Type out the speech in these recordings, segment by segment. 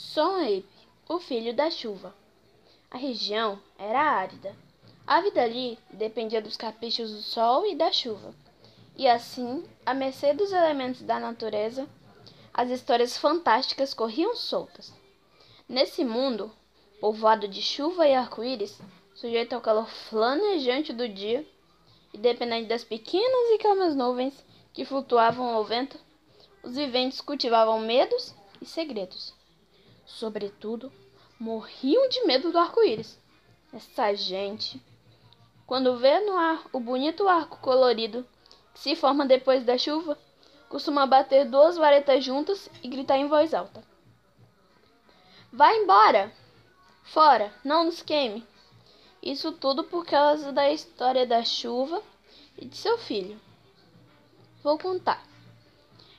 Sonhape, o filho da chuva. A região era árida. A vida ali dependia dos caprichos do sol e da chuva. E assim, à mercê dos elementos da natureza, as histórias fantásticas corriam soltas. Nesse mundo, povoado de chuva e arco-íris, sujeito ao calor flanejante do dia e dependente das pequenas e calmas nuvens que flutuavam ao vento, os viventes cultivavam medos e segredos. Sobretudo, morriam de medo do arco-íris. Essa gente, quando vê no ar o bonito arco colorido que se forma depois da chuva, costuma bater duas varetas juntas e gritar em voz alta: Vai embora! Fora, não nos queime! Isso tudo por causa da história da chuva e de seu filho. Vou contar.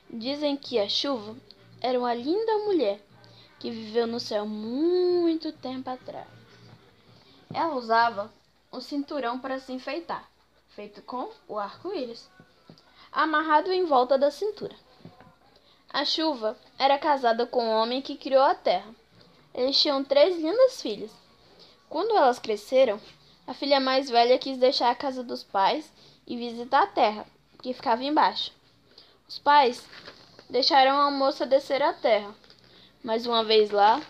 Dizem que a chuva era uma linda mulher que viveu no céu muito tempo atrás. Ela usava um cinturão para se enfeitar, feito com o arco-íris, amarrado em volta da cintura. A chuva era casada com o homem que criou a terra. Eles tinham três lindas filhas. Quando elas cresceram, a filha mais velha quis deixar a casa dos pais e visitar a terra, que ficava embaixo. Os pais deixaram a moça descer à terra, mas uma vez lá,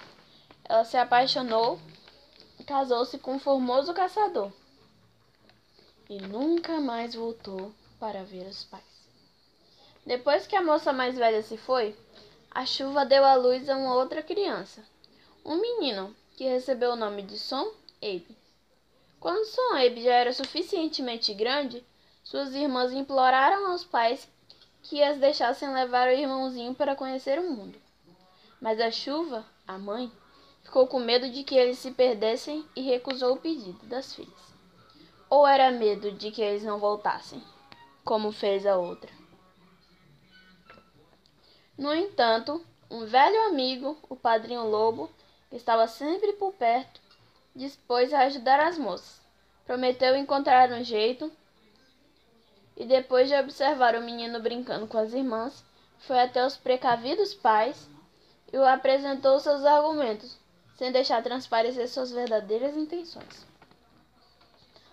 ela se apaixonou e casou-se com um formoso caçador. E nunca mais voltou para ver os pais. Depois que a moça mais velha se foi, a chuva deu à luz a uma outra criança, um menino que recebeu o nome de Som Abe. Quando Som Abe já era suficientemente grande, suas irmãs imploraram aos pais que as deixassem levar o irmãozinho para conhecer o mundo. Mas a chuva, a mãe, ficou com medo de que eles se perdessem e recusou o pedido das filhas. Ou era medo de que eles não voltassem, como fez a outra. No entanto, um velho amigo, o padrinho Lobo, que estava sempre por perto, dispôs a ajudar as moças. Prometeu encontrar um jeito e, depois de observar o menino brincando com as irmãs, foi até os precavidos pais e apresentou seus argumentos, sem deixar transparecer suas verdadeiras intenções.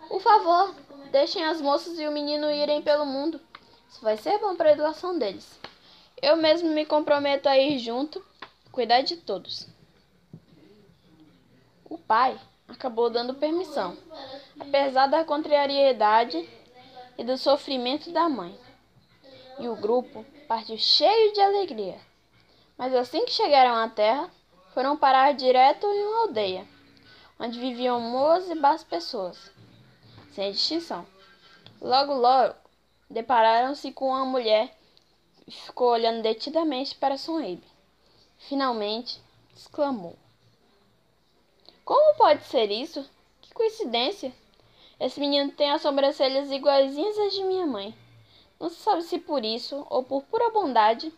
Por favor, deixem as moças e o menino irem pelo mundo. Isso vai ser bom para a educação deles. Eu mesmo me comprometo a ir junto, cuidar de todos. O pai acabou dando permissão, apesar da contrariedade e do sofrimento da mãe. E o grupo partiu cheio de alegria. Mas assim que chegaram à terra, foram parar direto em uma aldeia, onde viviam boas e más pessoas, sem distinção. Logo, logo, depararam-se com uma mulher que ficou olhando detidamente para Sonhebe. Finalmente, exclamou. Como pode ser isso? Que coincidência! Esse menino tem as sobrancelhas iguaizinhas às de minha mãe. Não se sabe se por isso ou por pura bondade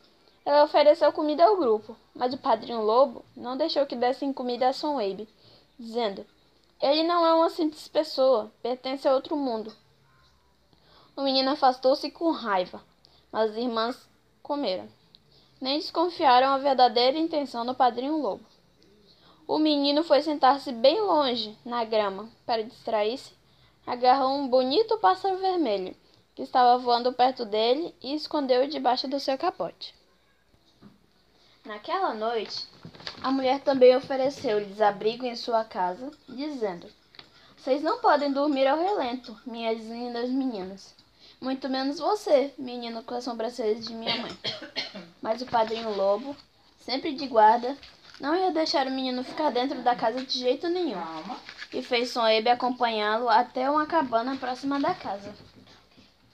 ela ofereceu comida ao grupo, mas o padrinho lobo não deixou que dessem comida a Son Abe, dizendo: Ele não é uma simples pessoa, pertence a outro mundo. O menino afastou-se com raiva, mas as irmãs comeram. Nem desconfiaram a verdadeira intenção do padrinho lobo. O menino foi sentar-se bem longe, na grama, para distrair-se. Agarrou um bonito pássaro vermelho, que estava voando perto dele, e escondeu-o debaixo do seu capote. Naquela noite, a mulher também ofereceu-lhes abrigo em sua casa, dizendo: Vocês não podem dormir ao relento, minhas lindas meninas. Muito menos você, menino com as sobrancelhas de minha mãe. Mas o padrinho lobo, sempre de guarda, não ia deixar o menino ficar dentro da casa de jeito nenhum. E fez Soebe acompanhá-lo até uma cabana próxima da casa.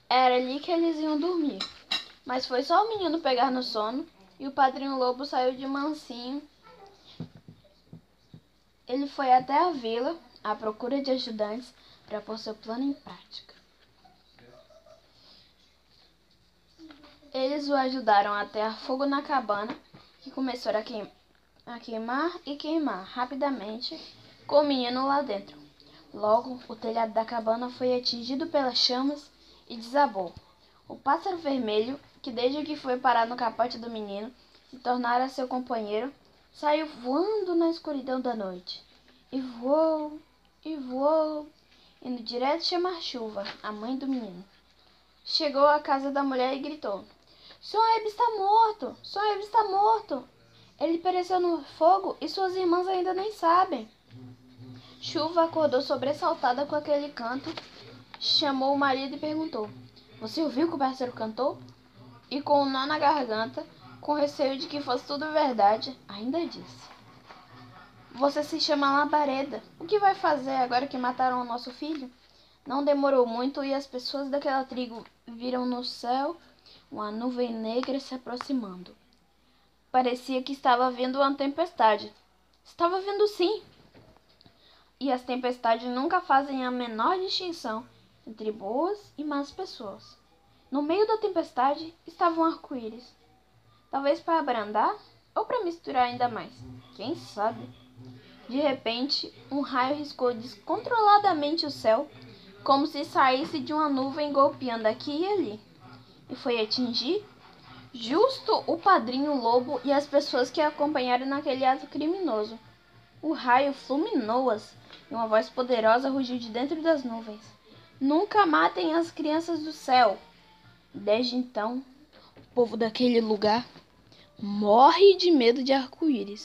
Era ali que eles iam dormir. Mas foi só o menino pegar no sono e o padrinho lobo saiu de mansinho. Ele foi até a vila à procura de ajudantes para pôr seu plano em prática. Eles o ajudaram a ter fogo na cabana, que começou a queimar a queimar e queimar rapidamente com o menino lá dentro. Logo, o telhado da cabana foi atingido pelas chamas e desabou. O pássaro vermelho, que desde que foi parar no capote do menino se tornara seu companheiro, saiu voando na escuridão da noite. E voou, e voou, indo direto chamar Chuva, a mãe do menino. Chegou à casa da mulher e gritou: Sonheb está morto! Sonheb está morto! Ele pereceu no fogo e suas irmãs ainda nem sabem. Chuva acordou sobressaltada com aquele canto, chamou o marido e perguntou: Você ouviu que o parceiro cantou? E com um nó na garganta, com receio de que fosse tudo verdade, ainda disse: Você se chama Labareda. O que vai fazer agora que mataram o nosso filho? Não demorou muito e as pessoas daquela tribo viram no céu uma nuvem negra se aproximando. Parecia que estava vendo uma tempestade. Estava vendo sim. E as tempestades nunca fazem a menor distinção entre boas e más pessoas. No meio da tempestade estava um arco-íris. Talvez para abrandar ou para misturar ainda mais. Quem sabe? De repente, um raio riscou descontroladamente o céu, como se saísse de uma nuvem golpeando aqui e ali. E foi atingir justo o padrinho lobo e as pessoas que acompanharam naquele ato criminoso. O raio fulminou-as e uma voz poderosa rugiu de dentro das nuvens. Nunca matem as crianças do céu. Desde então, o povo daquele lugar morre de medo de arco-íris.